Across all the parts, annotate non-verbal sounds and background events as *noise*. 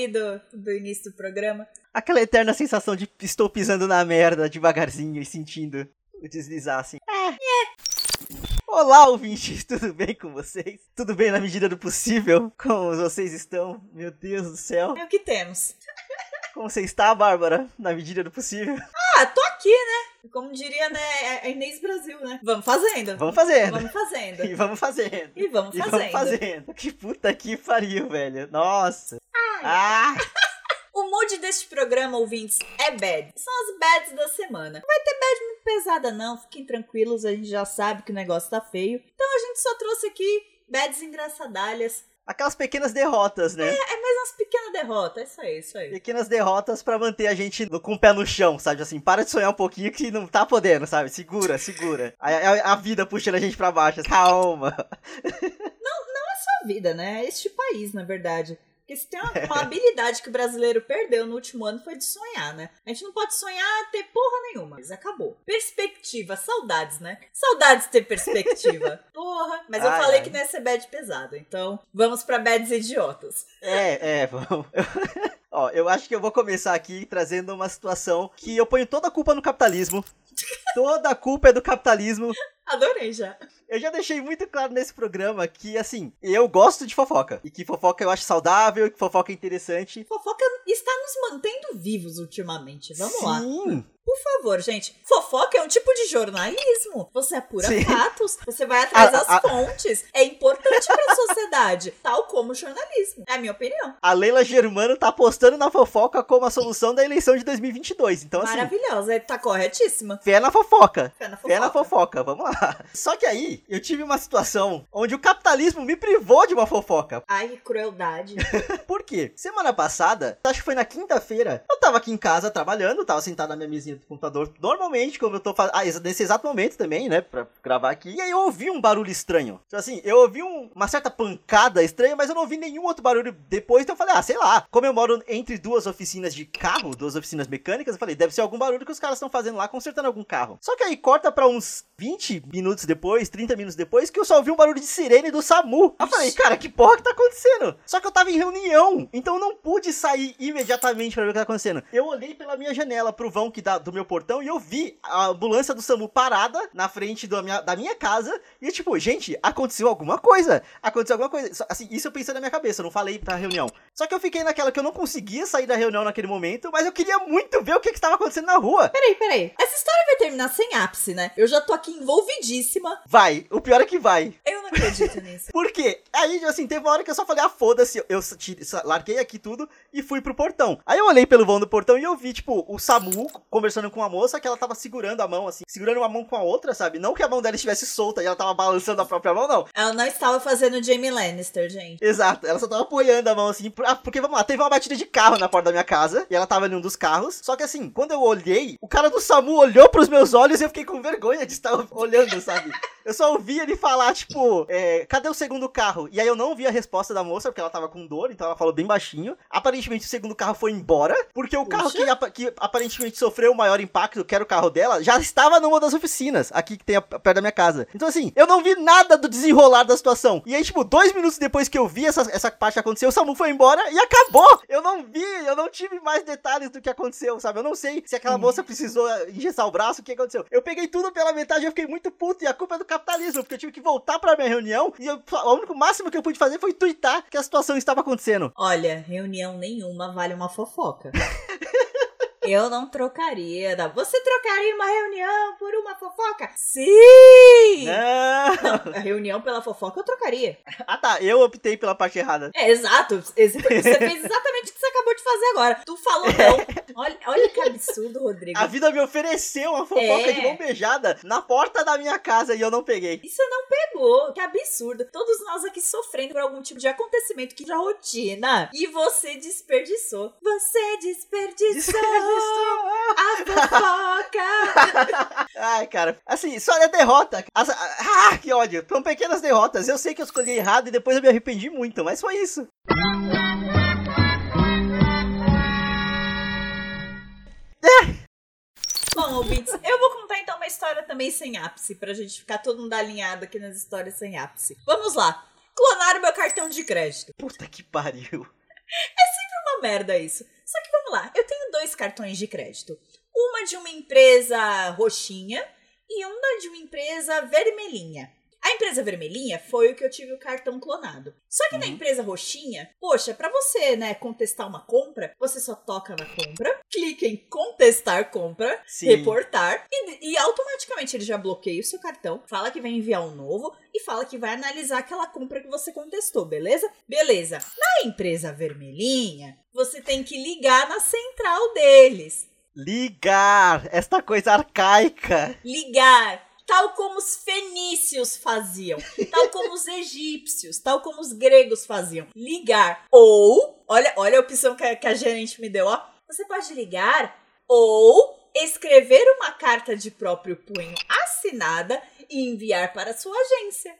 aí do, do início do programa. Aquela eterna sensação de estou pisando na merda devagarzinho e sentindo o deslizar assim. É, é. Olá, ouvintes, *laughs* tudo bem com vocês? Tudo bem na medida do possível? Como vocês estão? Meu Deus do céu. É o que temos. Como você está, Bárbara? Na medida do possível? Ah, tô aqui, né? Como diria, né, a Inês Brasil, né? Vamos fazendo. Vamos fazendo. Vamos fazendo. *laughs* E vamos fazendo. E vamos E fazendo. vamos fazendo. Que puta que pariu, velho. Nossa. Ah! *laughs* O mood deste programa, ouvintes, é bad. São as bads da semana. Não vai ter bad muito pesada, não. Fiquem tranquilos, a gente já sabe que o negócio tá feio. Então a gente só trouxe aqui bads engraçadalhas. Aquelas pequenas derrotas, né? É mais umas pequenas derrotas. Isso aí, isso aí. Pequenas derrotas pra manter a gente no- com o pé no chão, sabe? Assim, para de sonhar um pouquinho que não tá podendo, sabe? Segura, segura. A, a- a vida puxando a gente pra baixo. Calma. Sua vida, né? Este país, na verdade. Porque se tem uma, uma habilidade que o brasileiro perdeu no último ano foi de sonhar, né? A gente não pode sonhar ter porra nenhuma. Mas acabou. Perspectiva, saudades, né? Saudades de ter perspectiva. *laughs* Porra. Mas eu Ai, falei ai. que não ia ser bad pesado. Então, vamos pra bads idiotas. É, é, vamos. *laughs* Ó, eu acho que eu vou começar aqui trazendo uma situação que eu ponho toda a culpa no capitalismo. *laughs* Toda a culpa é do capitalismo. Adorei já. Eu já deixei muito claro nesse programa que, assim, eu gosto de fofoca. E que fofoca eu acho saudável, e que fofoca é interessante. Fofoca está nos mantendo vivos ultimamente. Vamos lá. Sim. Por favor, gente. Fofoca é um tipo de jornalismo. Você apura Sim. fatos, você vai atrás A- das a- fontes. É importante para a sociedade, *laughs* tal como o jornalismo. É a minha opinião. A Leila Germano tá apostando na fofoca como a solução da eleição de 2022. Então, assim, Maravilhosa, tá corretíssima. fé na fofoca. Fé na fofoca. Fé na fofoca, vamos lá. *laughs* Só que aí, eu tive uma situação onde o capitalismo me privou de uma fofoca. Ai, que crueldade. *laughs* Por quê? Semana passada, acho que foi na quinta-feira, eu tava aqui em casa trabalhando, tava sentado na minha mesinha do computador, normalmente, como eu tô fazendo. Ah, nesse exato momento também, né? Pra gravar aqui. E aí eu ouvi um barulho estranho. Então, assim, eu ouvi um- uma certa pancada estranha, mas eu não ouvi nenhum outro barulho depois. Então eu falei, ah, sei lá. Como eu moro entre duas oficinas de carro, duas oficinas mecânicas, eu falei, deve ser algum barulho que os caras estão fazendo lá, consertando algum carro. Só que aí corta pra uns 20 minutos depois, 30 minutos depois, que eu só ouvi um barulho de sirene do SAMU. Aí eu falei, cara, que porra que tá acontecendo? Só que eu tava em reunião, então eu não pude sair imediatamente pra ver o que tá acontecendo. Eu olhei pela minha janela pro vão que dá do meu portão e eu vi a ambulância do SAMU parada na frente da minha, da minha casa. E tipo, gente, aconteceu alguma coisa. Aconteceu alguma coisa. Assim, isso eu pensei na minha cabeça, eu não falei pra reunião. Só que eu fiquei naquela que eu não conseguia sair da reunião naquele momento, mas eu queria muito ver o que que estava acontecendo na rua. Peraí, peraí. Essa história vai terminar sem ápice, né? Eu já tô aqui envolvidíssima. Vai, o pior é que vai. Eu não acredito *laughs* nisso. Por quê? Aí, assim, teve uma hora que eu só falei, ah, foda-se, eu larguei aqui tudo e fui pro portão. Aí eu olhei pelo vão do portão e eu vi, tipo, o Samu conversando com a moça que ela tava segurando a mão, assim, segurando uma mão com a outra, sabe? Não que a mão dela estivesse solta e ela tava balançando a própria mão, não. Ela não estava fazendo Jamie Lannister, gente. Exato, ela só tava apoiando a mão assim, porque vamos lá, teve uma batida de carro na porta da minha casa, e ela tava em um dos carros, só que assim, quando eu olhei, o cara do SAMU olhou pros meus olhos e eu fiquei com vergonha de estar olhando, sabe? Eu só ouvi ele falar, tipo, é, cadê o segundo carro? E aí eu não ouvi a resposta da moça, porque ela tava com dor, então ela falou bem baixinho. Aparentemente o segundo carro foi embora, porque o carro Puxa. que, apa- que aparentemente sofreu o maior impacto, que era o carro dela, já estava numa das oficinas, aqui que tem a- perto da minha casa. Então assim, eu não vi nada do desenrolar da situação. E aí, tipo, dois minutos depois que eu vi essa, essa parte acontecer, o Samu foi embora e acabou! Eu não vi, eu não tive mais detalhes do que aconteceu, sabe? Eu não sei se aquela Hum. moça precisou eh, engessar o braço, o que aconteceu. Eu peguei tudo pela metade eu fiquei muito puto, e a culpa é do capitalismo, porque eu tive que voltar pra minha reunião e eu, o único máximo que eu pude fazer foi twittar que a situação estava acontecendo. Olha, reunião nenhuma vale uma fofoca. *laughs* Eu não trocaria. Você trocaria uma reunião por uma fofoca? Sim! Não. *laughs* A reunião pela fofoca eu trocaria. Ah tá, eu optei pela parte errada. É, exato. Você fez exatamente o que acabou de fazer agora. Tu falou não. Olha, olha que absurdo, Rodrigo. A vida me ofereceu uma fofoca É. de mão beijada na porta da minha casa e eu não peguei. Isso não pegou. Que absurdo. Todos nós aqui sofrendo por algum tipo de acontecimento que já é rotina. E você desperdiçou. Você desperdiçou a fofoca. *laughs* Ai, cara, assim, só é derrota. Ah, que ódio. São pequenas derrotas. Eu sei que eu escolhi errado e depois eu me arrependi muito, mas foi isso. *laughs* Bom, ouvintes, eu vou contar então uma história também sem ápice, pra gente ficar todo mundo alinhado aqui nas histórias sem ápice. Vamos lá. Clonaram meu cartão de crédito. Puta que pariu. uma merda isso. Só que vamos lá, eu tenho dois cartões de crédito. Uma de uma empresa roxinha e uma de uma empresa vermelhinha. A empresa vermelhinha foi o que eu tive o cartão clonado. Só que uhum. na empresa roxinha, poxa, para você, né, contestar uma compra, você só toca na compra, clica em contestar compra, Sim. reportar e, e, automaticamente ele já bloqueia o seu cartão, fala que vai enviar um novo e fala que vai analisar aquela compra que você contestou, beleza? Beleza. Na empresa vermelhinha, você tem que ligar na central deles. Ligar, esta coisa arcaica. Ligar tal como os fenícios faziam, tal como os egípcios, tal como os gregos faziam. Ligar. Ou, olha, olha a opção que a, que a gerente me deu, ó. Você pode ligar ou escrever uma carta de próprio punho assinada e enviar para a sua agência.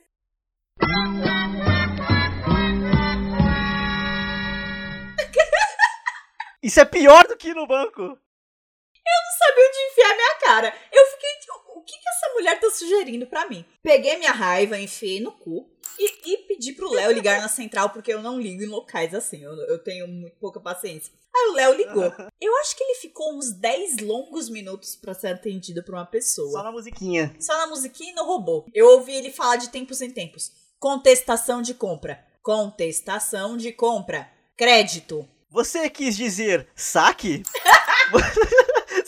Isso é pior do que ir no banco. Eu não sabia onde enfiar minha cara. Eu fiquei tipo, que, que essa mulher tá sugerindo para mim? Peguei minha raiva, enfiei no cu e, e pedi pro Léo ligar na central, porque eu não ligo em locais assim, eu, eu tenho muito pouca paciência. Aí o Léo ligou. Eu acho que ele ficou uns 10 longos minutos para ser atendido por uma pessoa. Só na musiquinha. Só na musiquinha e no robô. Eu ouvi ele falar de tempos em tempos. Contestação de compra. Contestação de compra. Crédito. Você quis dizer saque? *laughs*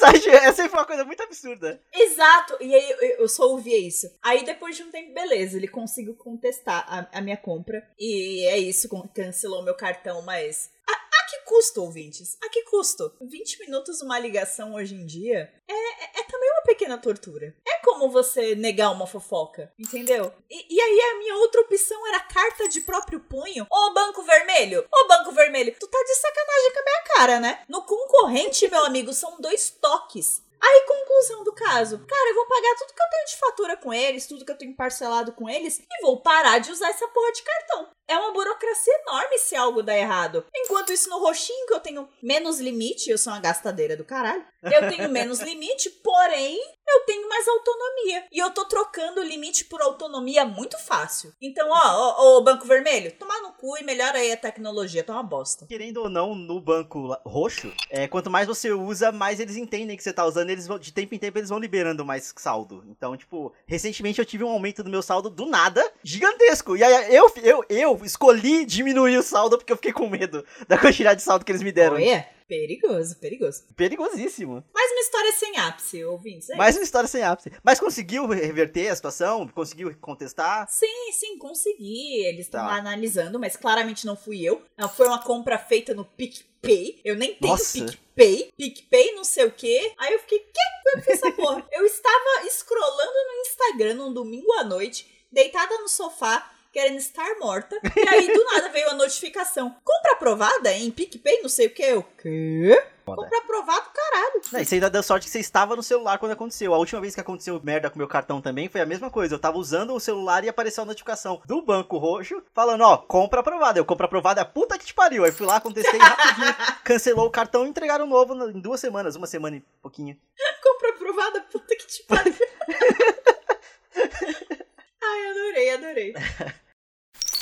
Sabe, *laughs* essa foi uma coisa muito absurda. Exato. E aí eu, eu só ouvia isso. Aí depois de um tempo, beleza, ele conseguiu contestar a, a minha compra. E é isso, cancelou meu cartão, mas. A, a que custo, ouvintes? A que custo? 20 minutos uma ligação hoje em dia é, é, é também uma pequena tortura. É como você negar uma fofoca, entendeu? E, e, aí a minha outra opção era carta de próprio punho. Ô Banco Vermelho, ô Banco Vermelho, tu tá de sacanagem com a minha cara, né? No concorrente, meu amigo, são dois toques. Aí, conclusão do caso. Cara, eu vou pagar tudo que eu tenho de fatura com eles, tudo que eu tenho parcelado com eles, e vou parar de usar essa porra de cartão. É uma burocracia enorme se algo dá errado. Enquanto isso, no roxinho, que eu tenho menos limite, eu sou uma gastadeira do caralho. Eu tenho menos *laughs* limite, porém, eu tenho mais autonomia. E eu tô trocando o limite por autonomia muito fácil. Então, ó, ó, ó, Banco Vermelho, tomar no cu e melhora aí a tecnologia, tá uma bosta. Querendo ou não, no banco roxo, é, quanto mais você usa, mais eles entendem que você tá usando, eles vão, de tempo em tempo eles vão liberando mais saldo. Então, tipo, recentemente eu tive um aumento do meu saldo do nada, gigantesco. E aí eu, eu, eu escolhi diminuir o saldo porque eu fiquei com medo da quantidade de saldo que eles me deram. Olha, perigoso, perigoso. Perigosíssimo. Mais uma história sem ápice, ouvintes. É Mais uma história sem ápice. Mas conseguiu reverter a situação? Conseguiu contestar? Sim, sim, consegui. Eles estão tá. lá analisando, mas claramente não fui eu. Foi uma compra feita no PicPay. Eu nem tenho Nossa. PicPay. PicPay, não sei o quê. Aí eu fiquei, que? Eu fiz essa porra. *laughs* eu estava scrollando no Instagram num domingo à noite, deitada no sofá, querendo estar morta. E aí, do nada, veio a notificação. Compra aprovada em PicPay, não sei o que. O quê? Compra aprovado, caralho. Não, e você ainda deu sorte que você estava no celular quando aconteceu. A última vez que aconteceu merda com meu cartão também foi a mesma coisa. Eu tava usando o celular e apareceu a notificação do Banco Roxo falando, ó, compra aprovada. Eu compra aprovada é puta que te pariu. Aí fui lá, contestei *laughs* rapidinho, cancelou o cartão e entregaram novo em duas semanas. Uma semana e pouquinho. *laughs* compra aprovada, puta que te pariu. *laughs* Ai, adorei, adorei. *laughs*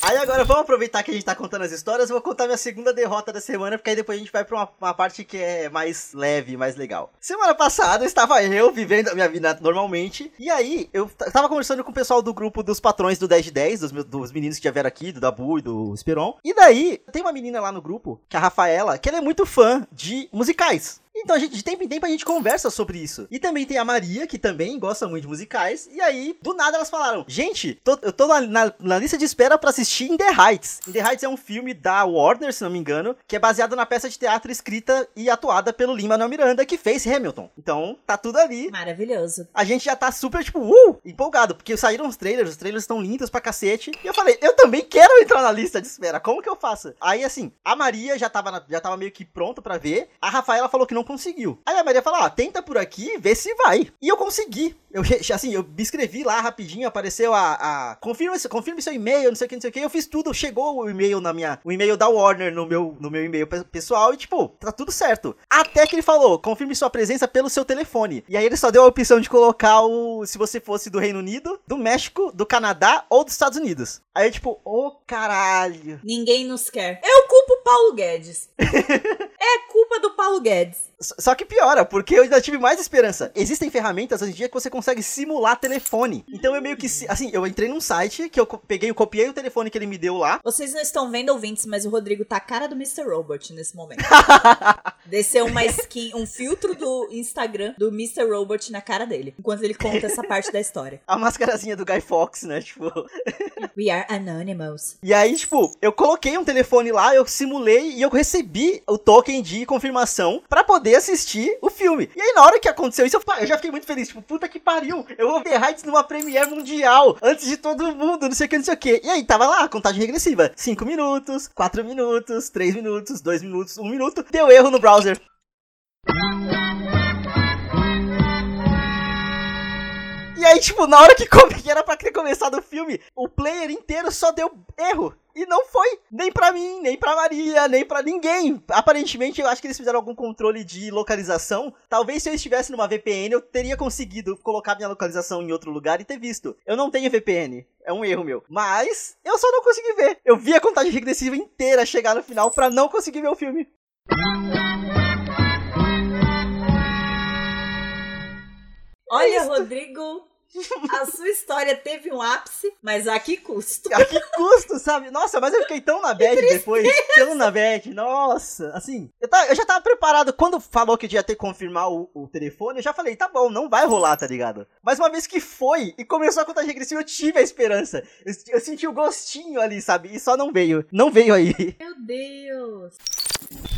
Aí agora vamos aproveitar que a gente tá contando as histórias, vou contar minha segunda derrota da semana, porque aí depois a gente vai pra uma, uma parte que é mais leve, mais legal. Semana passada estava eu vivendo a minha vida normalmente, e aí eu tava conversando com o pessoal do grupo dos patrões do 10 de 10, dos, dos meninos que já vieram aqui, do Dabu e do Esperon. E daí, tem uma menina lá no grupo, que é a Rafaela, que ela é muito fã de musicais. Então, a gente, de tempo em tempo, a gente conversa sobre isso. E também tem a Maria, que também gosta muito de musicais. E aí, do nada, elas falaram: Gente, tô, eu tô na, na, na, lista de espera para assistir In The Heights. In The Heights é um filme da Warner, se não me engano, que é baseado na peça de teatro escrita e atuada pelo Lin-Manuel Miranda, que fez Hamilton. Então, tá tudo ali. Maravilhoso. A gente já tá super, tipo, uh, empolgado, porque saíram os trailers, os trailers estão lindos pra cacete. E eu falei: Eu também quero entrar na lista de espera. Como que eu faço? Aí, assim, a Maria já tava, na, já tava meio que pronta para ver. A Rafaela falou que não conseguiu. Aí a Maria fala, ah, tenta por aqui, vê se vai. E eu consegui. Eu, assim, eu me inscrevi lá rapidinho, apareceu a, a confirma, confirma seu e-mail, não sei o que, não sei o que. Eu fiz tudo, chegou o e-mail na minha, o e-mail da Warner no meu, no meu e-mail pessoal e tipo, tá tudo certo. Até que ele falou, confirme sua presença pelo seu telefone. E aí ele só deu a opção de colocar o, se você fosse do Reino Unido, do México, do Canadá ou dos Estados Unidos. Aí eu tipo, ô oh, caralho. Ninguém nos quer. Eu culpo Paulo Guedes. *laughs* é culpa do Paulo Guedes. Só que piora, porque eu ainda tive mais esperança. Existem ferramentas hoje em dia que você consegue simular telefone. Então eu meio que. Assim, eu entrei num site que eu peguei, eu copiei o telefone que ele me deu lá. Vocês não estão vendo ouvintes, mas o Rodrigo tá a cara do Mr. Robot nesse momento. *laughs* Desceu uma skin, um filtro do Instagram do Mr. Robot na cara dele. Enquanto ele conta essa parte da história. *laughs* A mascarazinha do Guy Fox, né? Tipo. We are anonymous. E aí, tipo, eu coloquei um telefone lá, eu simulei e eu recebi o token de confirmação para poder assistir o filme. E aí, na hora que aconteceu isso, eu, já fiquei muito feliz. Tipo, puta que pariu. Eu vou Heights numa Premiere Mundial antes de todo mundo, não sei o que, não sei o que. E aí, tava lá, contagem regressiva: 5 minutos, 4 minutos, 3 minutos, 2 minutos, 1 minuto. Deu erro no browser. E aí, tipo, na hora que, *laughs* que era pra ter começado o filme, o player inteiro só deu erro. E não foi nem pra mim, nem pra Maria, nem pra ninguém. Aparentemente, eu acho que eles fizeram algum controle de localização. Talvez se eu estivesse numa VPN, eu teria conseguido colocar minha localização em outro lugar e ter visto. Eu não tenho VPN. É um erro meu. Mas eu só não consegui ver. Eu vi a contagem regressiva inteira chegar no final pra não conseguir ver o filme. Olha, Rodrigo, *laughs* a sua história teve um ápice, mas a que custo? A que custo, sabe? Nossa, mas eu fiquei tão na bad depois. Tão na bad. Nossa, assim. Eu, tava, eu, já tava preparado. Quando falou que ia ter que confirmar o, o, telefone, eu já falei, tá bom, não vai rolar, tá ligado? Mas uma vez que foi e começou a contar regressiva, eu tive a esperança. Eu, eu senti o gostinho ali, sabe? E só não veio. Não veio aí. Meu Deus.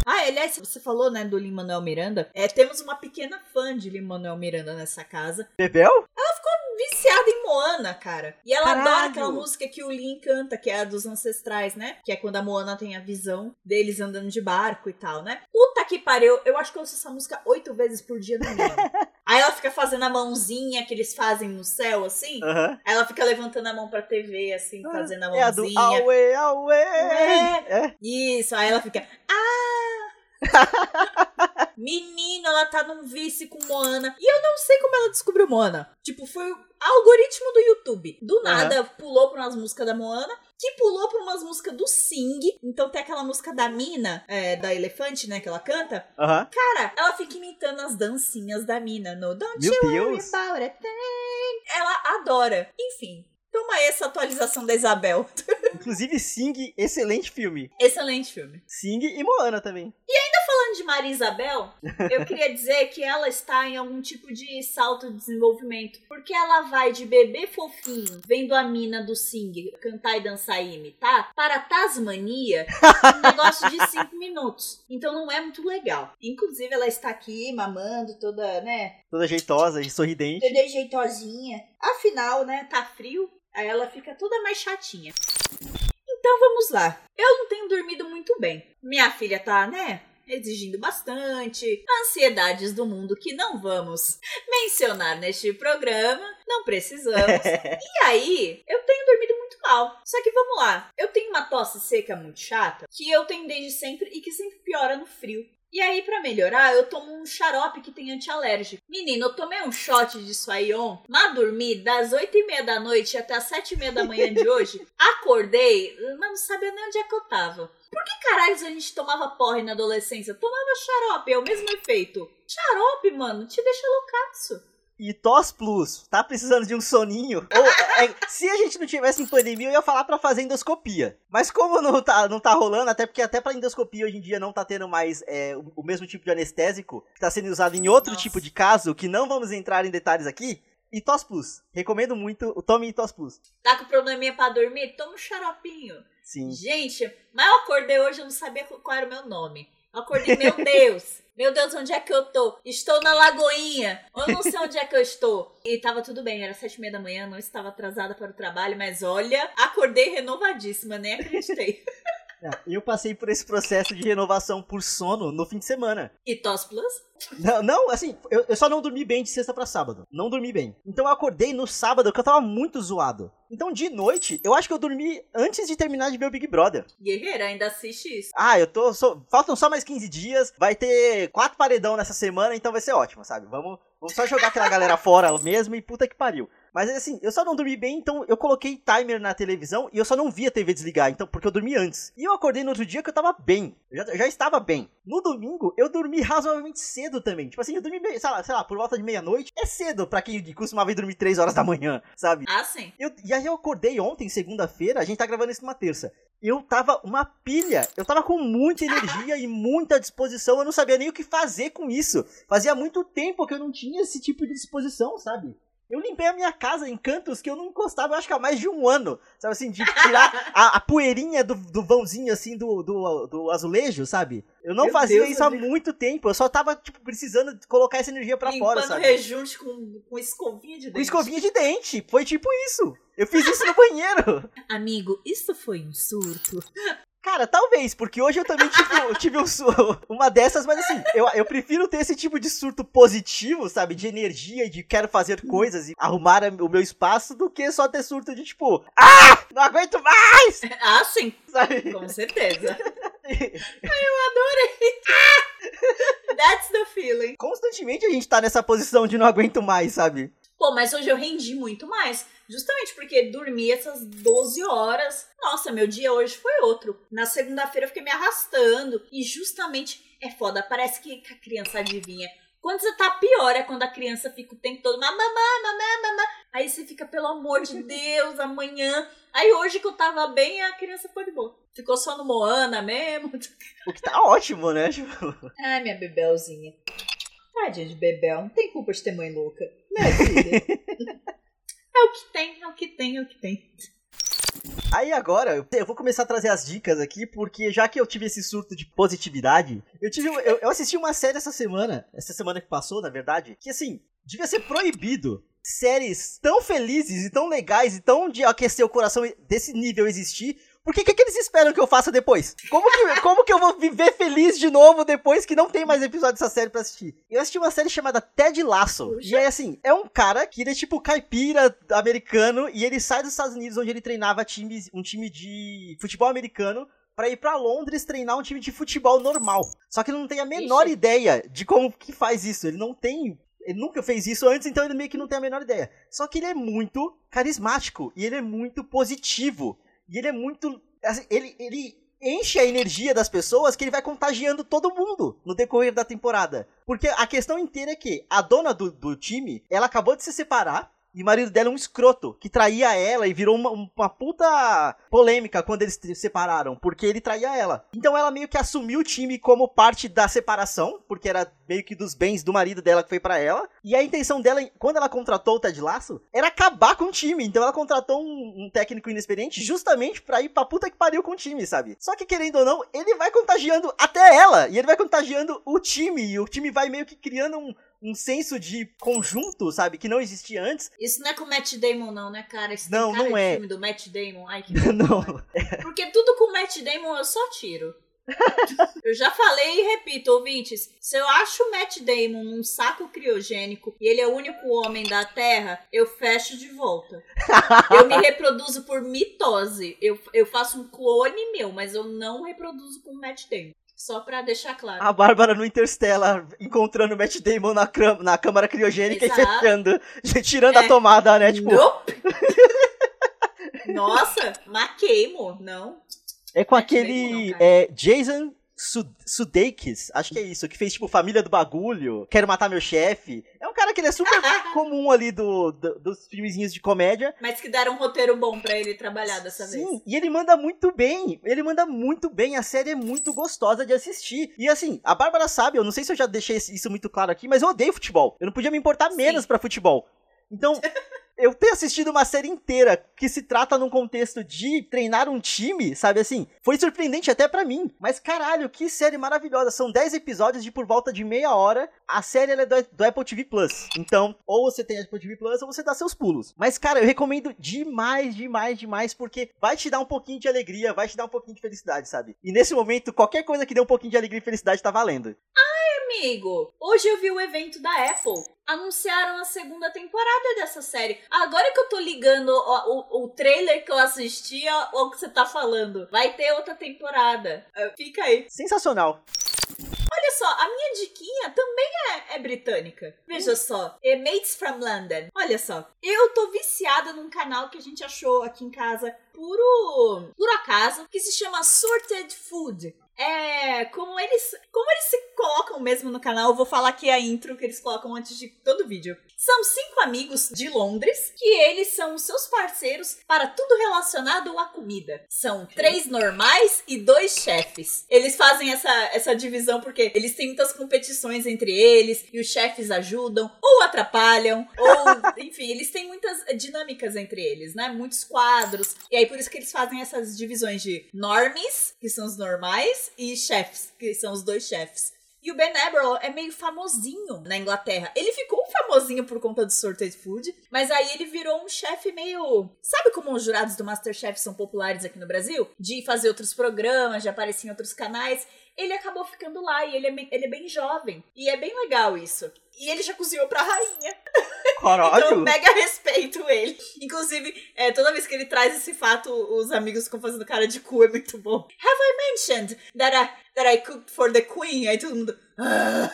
Ah, aliás, você falou, né, do Lin-Manuel Miranda. É, temos uma pequena fã de Lin-Manuel Miranda nessa casa. Bebel? Ela ficou viciada em Moana, cara. E ela Caralho. adora aquela música que o Lin canta, que é a dos ancestrais, né? Que é quando a Moana tem a visão deles andando de barco e tal, né? Puta que pariu, eu acho que eu ouço essa música oito vezes por dia no. *laughs* Aí ela fica fazendo a mãozinha que eles fazem no céu, assim. Uhum. Ela fica levantando a mão pra TV, assim, fazendo a mãozinha. É a do Aue, Aue. É. é. Isso, aí ela fica. Ah! *laughs* Menina, ela tá num vice com Moana. E eu não sei como ela descobriu Moana. Tipo, foi o algoritmo do YouTube. Do nada, uhum. pulou pra umas músicas da Moana. Que pulou pra umas músicas do Sing. Então tem aquela música da Mina, é, da Elefante, né? Que ela canta. Uhum. Cara, ela fica imitando as dancinhas da Mina no Don't Meu You Deus. Worry About Thing. Ela adora. Enfim, Toma aí essa atualização da Isabel. *laughs* Inclusive, Sing, excelente filme. Excelente filme. Sing e Moana também. E ainda falando de Maria Isabel, eu queria dizer que ela está em algum tipo de salto de desenvolvimento. Porque ela vai de bebê fofinho, vendo a mina do Sing cantar e dançar e imitar, para Tasmania, um negócio de 5 minutos. Então não é muito legal. Inclusive, ela está aqui mamando, toda, né? Toda jeitosa e sorridente. Toda jeitosinha. Afinal, né, tá frio, aí ela fica toda mais chatinha. Então vamos lá. Eu não tenho dormido muito bem. Minha filha tá, né, exigindo bastante, ansiedades do mundo que não vamos mencionar neste programa, não precisamos. *laughs* e aí, eu tenho dormido muito mal. Só que vamos lá, eu tenho uma tosse seca muito chata que eu tenho desde sempre e que sempre piora no frio. E aí, para melhorar, eu tomo um xarope que tem antialérgico. Menino, eu tomei um shot de Suaion, mas dormi das 8 e meia da noite até as 7 e meia da manhã de hoje. *laughs* Acordei, mas não sabia nem onde é que eu tava. Por que caralho a gente tomava porre na adolescência? Tomava xarope, é o mesmo efeito. Xarope, mano, te deixa loucaço e Tos Plus, tá precisando de um soninho? Ou, é, se a gente não tivesse em pandemia, eu ia falar para fazer endoscopia. Mas como não tá, não tá rolando, até porque até para endoscopia hoje em dia não tá tendo mais é, o, o, mesmo tipo de anestésico, que tá sendo usado em outro Nossa. tipo de caso, que não vamos entrar em detalhes aqui. E Tos Plus. Recomendo muito o Tome Tos Plus. Tá com probleminha pra dormir? Toma um xaropinho. Sim. Gente, mas eu acordei hoje, eu não sabia qual era o meu nome. Eu acordei, meu *laughs* Deus. Meu Deus, onde é que eu tô? Estou na Lagoinha. Eu não sei onde é que eu estou. E tava tudo bem, era sete e meia da manhã, não estava atrasada para o trabalho, mas olha, acordei renovadíssima, nem acreditei. *laughs* É, eu passei por esse processo de renovação por sono no fim de semana. E Tos Plus? Não, não assim, eu, eu, só não dormi bem de sexta para sábado. Não dormi bem. Então eu acordei no sábado que eu tava muito zoado. Então de noite, eu acho que eu dormi antes de terminar de ver o Big Brother. Guerreira, ainda assiste isso. Ah, eu tô. Só, faltam só mais 15 dias. Vai ter quatro paredão nessa semana, então vai ser ótimo, sabe? Vamos, vamos só jogar aquela galera fora mesmo e puta que pariu. Mas assim, eu só não dormi bem, então eu coloquei timer na televisão e eu só não vi a TV desligar, então, porque eu dormi antes. E eu acordei no outro dia que eu tava bem. Eu já, já estava bem. No domingo, eu dormi razoavelmente cedo também. Tipo assim, eu dormi, sei lá, sei lá por volta de meia-noite. É cedo pra quem costumava ir dormir 3 horas da manhã, sabe? Ah, sim. Eu, e aí eu acordei ontem, segunda-feira, a gente tá gravando isso numa terça. Eu tava uma pilha, eu tava com muita energia e muita disposição, eu não sabia nem o que fazer com isso. Fazia muito tempo que eu não tinha esse tipo de disposição, sabe? Eu limpei a minha casa em cantos que eu não encostava, eu acho que há mais de um ano. Sabe assim, de tirar *laughs* a, a poeirinha do, do vãozinho, assim, do, do, do azulejo, sabe? Eu não Meu fazia Deus, isso há muito tempo. Eu só tava, tipo, precisando colocar essa energia pra Limpando fora, sabe? rejunte com, com escovinha de dente. Com escovinha de dente. Foi tipo isso. Eu fiz isso no banheiro. Amigo, isso foi um surto. Cara, talvez, porque hoje eu também tive, *laughs* tive um uma dessas, mas assim, eu, eu prefiro ter esse tipo de surto positivo, sabe? De energia de quero fazer coisas e arrumar o meu espaço, do que só ter surto de tipo, ah! Não aguento mais! *laughs* Ah, sim, Sabe? com certeza. *laughs* That's the feeling. Constantemente a gente tá nessa posição de não aguento mais, sabe? Pô, mas hoje eu rendi muito mais. Justamente porque dormi essas 12 horas. Nossa, meu dia hoje foi outro. Na segunda-feira eu fiquei me arrastando. E justamente é foda. Parece que a criança adivinha. Quando você tá pior é quando a criança fica o tempo todo mamãe, mamãe, mamãe. Aí você fica, pelo amor de *laughs* Deus, amanhã. Aí hoje que eu tava bem, a criança foi de boa. Ficou só no Moana mesmo. O que tá ótimo, né? Tipo, Ai, minha bebelzinha. Tadinha de bebel, não tem culpa de ter mãe louca. Né, filha? *laughs* é o que tem, é o que tem, é o que tem. Aí agora, eu- vou começar a trazer as dicas aqui, porque já que eu tive esse surto de positividade, eu tive. Eu, eu assisti uma série essa semana, essa semana que passou, na verdade, que assim, devia ser proibido séries tão felizes e tão legais e tão de aquecer o coração desse nível existir. Porque o que, que eles esperam que eu faça depois? Como que, *laughs* como que eu vou viver feliz de novo depois que não tem mais episódio dessa série pra assistir? Eu assisti uma série chamada Ted Lasso. E é assim, é um cara que ele é tipo caipira americano e ele sai dos Estados Unidos onde ele treinava times, um time de futebol americano pra ir pra Londres treinar um time de futebol normal. Só que ele não tem a menor ideia de como que faz isso. Ele não tem ele nunca fez isso antes, então ele meio que não tem a menor ideia. Só que ele é muito carismático e ele é muito positivo. E ele é muito. assim, ele, ele enche a energia das pessoas que ele vai contagiando todo mundo no decorrer da temporada. Porque a questão inteira é que a dona do, do time, ela acabou de se separar. E o marido dela é um escroto, que traía ela e virou uma, uma puta polêmica quando eles se separaram, porque ele traía ela. Então ela meio que assumiu o time como parte da separação, porque era meio que dos bens do marido dela que foi pra ela. E a intenção dela, quando ela contratou o Ted Lasso, era acabar com o time. Então ela contratou um, um técnico inexperiente justamente pra ir pra puta que pariu com o time, sabe? Só que querendo ou não, ele vai contagiando até ela, e ele vai contagiando o time, e o time vai meio que criando um, um senso de conjunto, sabe? Que não existia antes. Isso não é com o Matt Damon, não, né, cara? Isso Não, cara não é. filme do Matt Damon. Ai, que *laughs* não. Porque tudo com o Matt Damon eu só tiro. *laughs* eu já falei e repito, ouvintes. Se eu acho o Matt Damon num saco criogênico e ele é o único homem da Terra, eu fecho de volta. Eu me reproduzo por mitose. Eu, eu faço um clone meu, mas eu não reproduzo com o Matt Damon. Só pra deixar claro. A Bárbara no Interstellar encontrando o Matt Damon na, na câmara criogênica Exato. e fechando, *laughs* tirando a É. tomada, né? Tipo, Nope. *laughs* Nossa, maqueimo, não. é com Matt aquele Damon não, é, Jason Su- Sudeikis, acho que é isso, que fez tipo Família do Bagulho, Quero Matar Meu Chefe. É um cara que ele é super *laughs* comum ali do, do- dos filmezinhos de comédia. Mas que deram um roteiro bom pra ele trabalhar dessa vez. Sim, e ele manda muito bem. Ele manda muito bem. A série é muito gostosa de assistir. E assim, a Bárbara sabe, eu não sei se eu já deixei isso muito claro aqui, mas eu odeio futebol. Eu não podia me importar Sim. menos pra futebol. Então, *laughs* eu ter assistido uma série inteira que se trata num contexto de treinar um time, sabe assim, foi surpreendente até pra mim. Mas caralho, que série maravilhosa. São 10 episódios de por volta de meia hora. A série é do, do Apple TV Plus. Então, ou você tem Apple TV Plus ou você dá seus pulos. Mas cara, eu recomendo demais, demais, demais porque vai te dar um pouquinho de alegria, vai te dar um pouquinho de felicidade, sabe? E nesse momento, qualquer coisa que dê um pouquinho de alegria e felicidade tá valendo. Amigo, hoje eu vi o evento da Apple. Anunciaram a segunda temporada dessa série. Agora que eu tô ligando o, o, o trailer que eu assisti ao ao que você tá falando. Vai ter outra temporada. Ah, Fica aí. Sensacional. Olha só, a minha diquinha também é, é britânica. Veja só, é Mates from London. Olha só, eu tô viciada num canal que a gente achou aqui em casa puro, por acaso, que se chama Sorted Food. É, como eles, como eles se colocam mesmo no canal, eu vou falar aqui a intro que eles colocam antes de todo vídeo. São cinco amigos de Londres que eles são seus parceiros para tudo relacionado à comida. São três normais e dois chefes. Eles fazem essa, essa divisão porque eles têm muitas competições entre eles e os chefes ajudam ou atrapalham, ou *laughs* enfim, eles têm muitas dinâmicas entre eles, né? Muitos quadros. E aí por isso que eles fazem essas divisões de normies, que são os normais, e chefs, que são os dois chefs. E o Ben Aberlour é meio famosinho na Inglaterra. Ele ficou famosinho por conta do Sorted Food, mas aí ele virou um chefe meio. Sabe como os jurados do Masterchef são populares aqui no Brasil? De fazer outros programas, de aparecer em outros canais. Ele acabou ficando lá e ele é, bem, ele é bem jovem. E é bem legal isso. E ele já cozinhou pra rainha. *laughs* Caralho. Então, mega respeito ele. Inclusive, é, toda vez que ele traz esse fato, os amigos ficam fazendo cara de cu, é muito bom. Have I mentioned that I, that I cooked for the queen? Aí todo mundo. "Ah."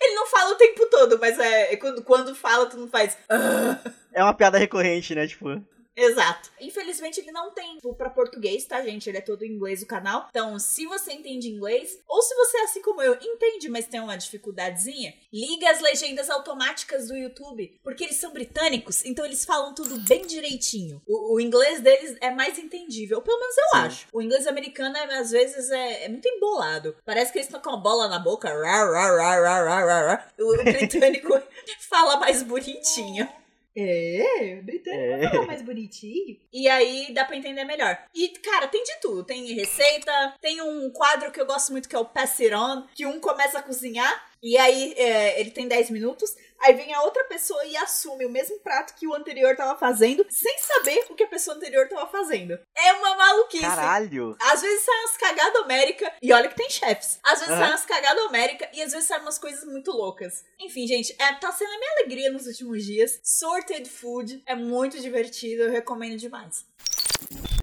Ele não fala o tempo todo, mas é, é quando, quando fala, todo mundo faz. "Ah." É uma piada recorrente, né? Tipo. Exato. Infelizmente ele não tem tipo, pra português, tá, gente? Ele é todo em inglês o canal. Então, se você entende inglês, ou se você, assim como eu, entende, mas tem uma dificuldadezinha, liga as legendas automáticas do YouTube. Porque eles são britânicos, então eles falam tudo bem direitinho. O, o inglês deles é mais entendível. Pelo menos eu Sim. acho. O inglês americano, é, às vezes, é, é muito embolado. Parece que eles estão com a bola na boca. Rá. O britânico *laughs* fala mais bonitinho. É, britânico É. fala mais bonitinho. E aí dá pra entender melhor. E, cara, tem de tudo. Tem receita, tem um quadro que eu gosto muito que é o Pass It On, que um começa a cozinhar. E aí é, ele tem 10 minutos, aí vem a outra pessoa e assume o mesmo prato que o anterior tava fazendo, sem saber o que a pessoa anterior tava fazendo. É uma maluquice. Caralho. Às vezes sai umas cagadas homérica e olha que tem chefes. Às vezes Aham. sai umas cagadas homérica e às vezes saem umas coisas muito loucas. Enfim, gente, é, tá sendo a minha alegria nos últimos dias. Sorted Food é muito divertido, eu recomendo demais.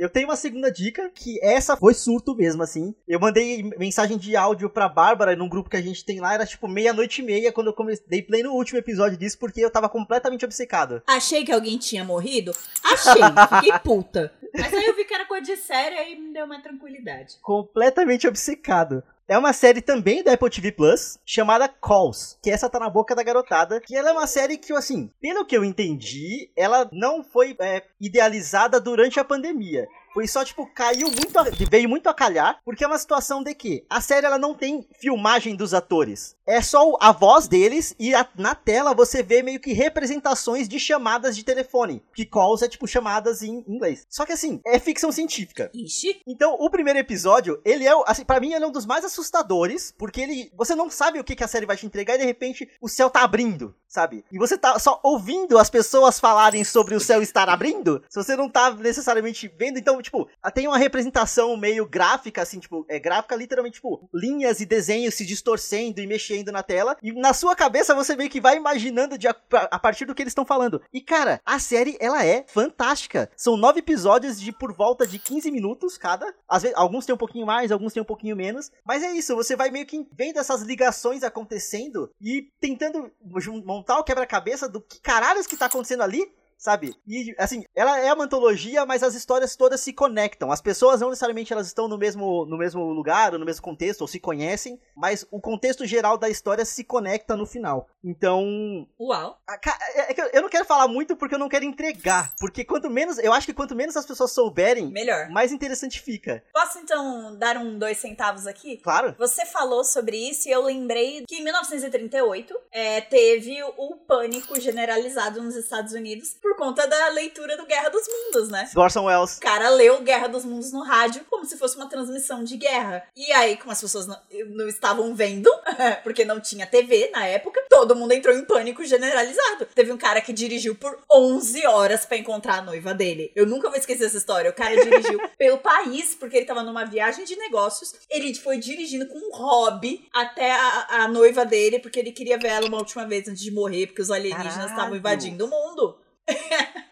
Eu tenho uma segunda dica, que essa foi surto mesmo, assim. Eu mandei mensagem de áudio pra Bárbara num grupo que a gente tem lá, era tipo meia-noite e meia, quando eu comecei, dei play no último episódio disso, porque eu tava completamente obcecado. Achei que alguém tinha morrido? Achei, fiquei *laughs* puta. Mas aí eu vi que era coisa de série e me deu uma tranquilidade. Completamente obcecado. É uma série também da Apple TV Plus, chamada Calls, que essa tá na boca da garotada, que ela é uma série que, assim, pelo que eu entendi, ela não foi é, idealizada durante a pandemia. Foi só, tipo, caiu muito, a- veio muito a calhar, porque é uma situação de que a série, ela não tem filmagem dos atores. É só a voz deles e a- na tela você vê meio que representações de chamadas de telefone. Que calls é, tipo, chamadas em inglês. Só que, assim, é ficção científica. Ixi, Então, o primeiro episódio, ele é, assim, para mim, ele é um dos mais assustadores, porque ele, você não sabe o que, que a série vai te entregar e de repente o céu tá abrindo, sabe? E você tá só ouvindo as pessoas falarem sobre o céu estar abrindo, se você não tá necessariamente vendo, então, tipo, tem uma representação meio gráfica, assim, tipo, é gráfica literalmente, tipo, linhas e desenhos se distorcendo e mexendo na tela, e na sua cabeça você meio que vai imaginando de a, a partir do que eles estão falando. E, cara, a série, ela é fantástica. São nove episódios de por volta de 15 minutos cada. Às vezes, alguns tem um pouquinho mais, alguns tem um pouquinho menos. Mas é isso, você vai meio que vendo essas ligações acontecendo e tentando montar o quebra-cabeça do que caralhos que tá acontecendo ali. Sabe? E, assim, ela é uma antologia, mas as histórias todas se conectam. As pessoas não necessariamente elas estão no mesmo, no mesmo lugar, ou no mesmo contexto, ou se conhecem, mas o contexto geral da história se conecta no final. Então, uau. a é- é eu não quero falar muito porque eu não quero entregar. Porque quanto menos, eu acho que quanto menos as pessoas souberem, Melhor. mais interessante fica. Posso então dar um dois centavos aqui? Claro. Você falou sobre isso e eu lembrei que em 1938 é, teve o pânico generalizado nos Estados Unidos por conta da leitura do Guerra dos Mundos, né? Orson Welles. O cara leu Guerra dos Mundos no rádio como se fosse uma transmissão de guerra. E aí, como as pessoas não, não estavam vendo, *laughs* porque não tinha TV na época, todo mundo entrou em pânico generalizado. Teve um cara que dirigiu por 11 horas pra encontrar a noiva dele. Eu nunca vou esquecer essa história. O cara dirigiu *laughs* pelo país, porque ele tava numa viagem de negócios. Ele foi dirigindo com um hobby até a, a noiva dele, porque ele queria ver ela uma última vez antes de morrer, porque os alienígenas estavam invadindo o mundo. *laughs*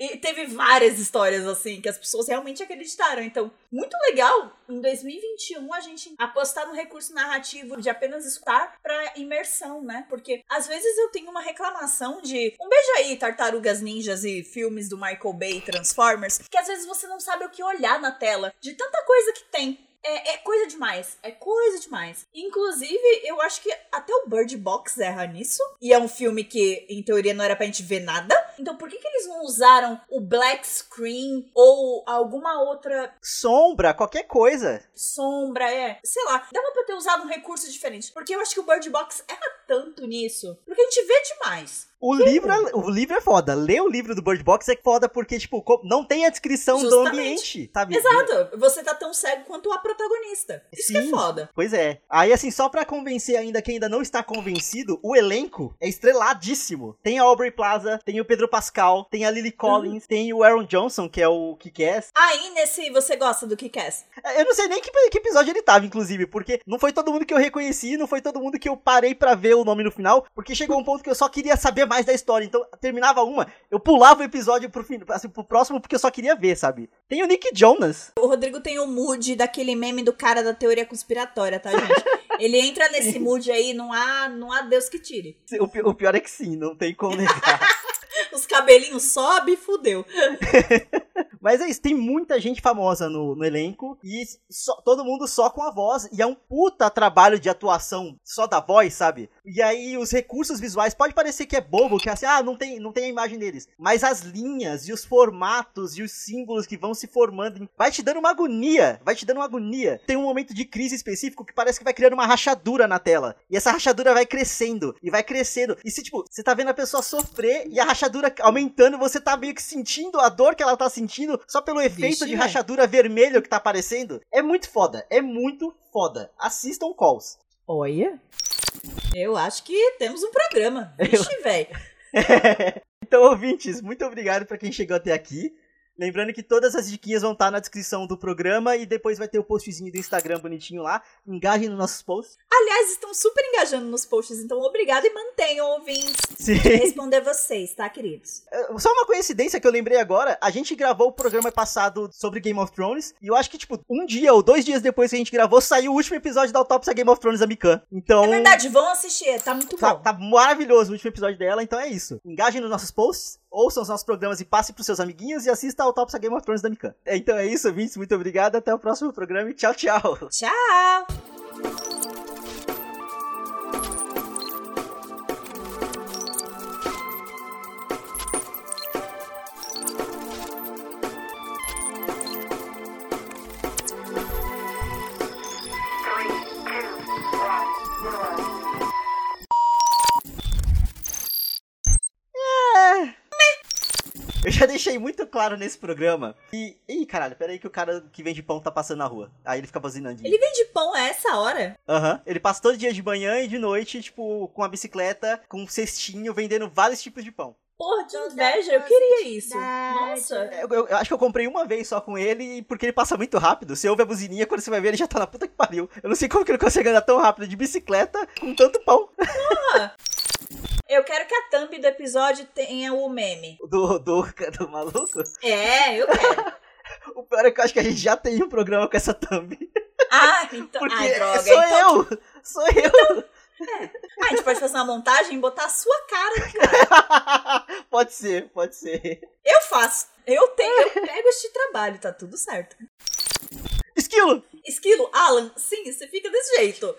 E teve várias histórias assim que as pessoas realmente acreditaram. Então, muito legal em 2021 a gente apostar no recurso narrativo de apenas escutar pra imersão, né? Porque às vezes eu tenho uma reclamação de um beijo aí, Tartarugas Ninjas e filmes do Michael Bay Transformers, que às vezes você não sabe o que olhar na tela de tanta coisa que tem. É, é, coisa demais. É coisa demais. Inclusive, eu acho que até o Bird Box erra nisso. E é um filme que, em teoria, não era pra gente ver nada. Então, por que, que eles não usaram o black screen ou alguma outra. Sombra, qualquer coisa. Sombra, é. Sei lá. Dava pra ter usado um recurso diferente. Porque eu acho que o Bird Box erra tanto nisso. Porque a gente vê demais. O livro, é, o livro é foda. Ler o livro do Bird Box é foda porque, tipo, não tem a descrição Justamente. do ambiente, sabe? Exato. Você tá tão cego quanto a protagonista. Isso Sim, que é foda. Pois é. Aí, assim, só pra convencer ainda quem ainda não está convencido, o elenco é estreladíssimo. Tem a Aubrey Plaza, tem o Pedro Pascal, tem a Lily Collins, uhum. tem o Aaron Johnson, que é o Kick-Ass. Aí, nesse, você gosta do Kick-Ass? É, eu não sei nem que, que episódio ele tava, inclusive, porque não foi todo mundo que eu reconheci, não foi todo mundo que eu parei para ver o nome no final, porque chegou um ponto que eu só queria saber mais da história. Então, terminava uma, eu pulava o episódio pro, fim, assim, pro próximo porque eu só queria ver, sabe? Tem o Nick Jonas. O Rodrigo tem o mood daquele meme do cara da teoria conspiratória, tá, gente? *laughs* Ele entra nesse mood aí, não há, não há Deus que tire. O, o pior é que sim, não tem como negar. *laughs* Os cabelinhos sobe e fudeu. *laughs* Mas é isso, tem muita gente famosa no, no elenco e só, todo mundo só com a voz. E é um puta trabalho de atuação só da voz, sabe? E aí os recursos visuais pode parecer que é bobo, que é assim, ah, não tem, não tem a imagem deles. Mas as linhas e os formatos e os símbolos que vão se formando vai te dando uma agonia. Vai te dando uma agonia. Tem um momento de crise específico que parece que vai criando uma rachadura na tela. E essa rachadura vai crescendo e vai crescendo. E se, tipo, você tá vendo a pessoa sofrer e a rachadura aumentando, você tá meio que sentindo a dor que ela tá sentindo só pelo efeito Vixe, de rachadura vermelho que tá aparecendo. É muito foda, é muito foda. Assistam Calls. Olha, eu acho que temos um programa. Vixe, eu... *laughs* velho. então, ouvintes, muito obrigado para quem chegou até aqui. Lembrando que todas as diquinhas vão estar na descrição do programa e depois vai ter o postzinho do Instagram bonitinho lá. Engajem nos nossos posts. Aliás, estão super engajando nos posts, então obrigado e mantenham ouvintes Sim. responder vocês, tá, queridos? É, só uma coincidência que eu lembrei agora, a gente gravou o programa passado sobre Game of Thrones e eu acho que, tipo, um dia ou dois dias depois que a gente gravou, saiu o último episódio da autópsia Game of Thrones da Mikan. Então... É verdade, vão assistir, tá muito tá, bom. Tá maravilhoso o último episódio dela, então é isso. Engajem nos nossos posts ouçam os nossos programas e passe pros seus amiguinhos e assista Top Game of Thrones da Mikan. Então é isso, Vince. Muito obrigado. Até o próximo programa e tchau, tchau. Tchau. Já deixei muito claro nesse programa. E. Ih, caralho, peraí que o cara que vende pão tá passando na rua. Aí ele fica buzinando. Ele vende pão a essa hora? Aham. Uhum. Ele passa todo dia de manhã e de noite, tipo, com a bicicleta, com um cestinho, vendendo vários tipos de pão. Porra, de inveja, eu queria isso. Nossa. Eu, eu, eu, acho que eu comprei uma vez só com ele, porque ele passa muito rápido. Você ouve a buzininha, quando você vai ver, ele já tá na puta que pariu. Eu não sei como que ele consegue andar tão rápido de bicicleta com tanto pão. Porra! *laughs* Eu quero que a thumb do episódio tenha o meme. Do, do, *laughs* do maluco? É, eu quero. *laughs* o pior é que eu acho que a gente já tem um programa com essa thumb. Ah, *laughs* então. Porque ai, droga. Sou então, eu! Sou eu! Então, é. Ah, a gente pode fazer uma montagem e botar a sua cara, cara. pode ser, pode ser. Eu faço. Eu tenho, eu pego este trabalho, tá tudo certo. Esquilo! Esquilo, Alan, sim, você fica desse jeito.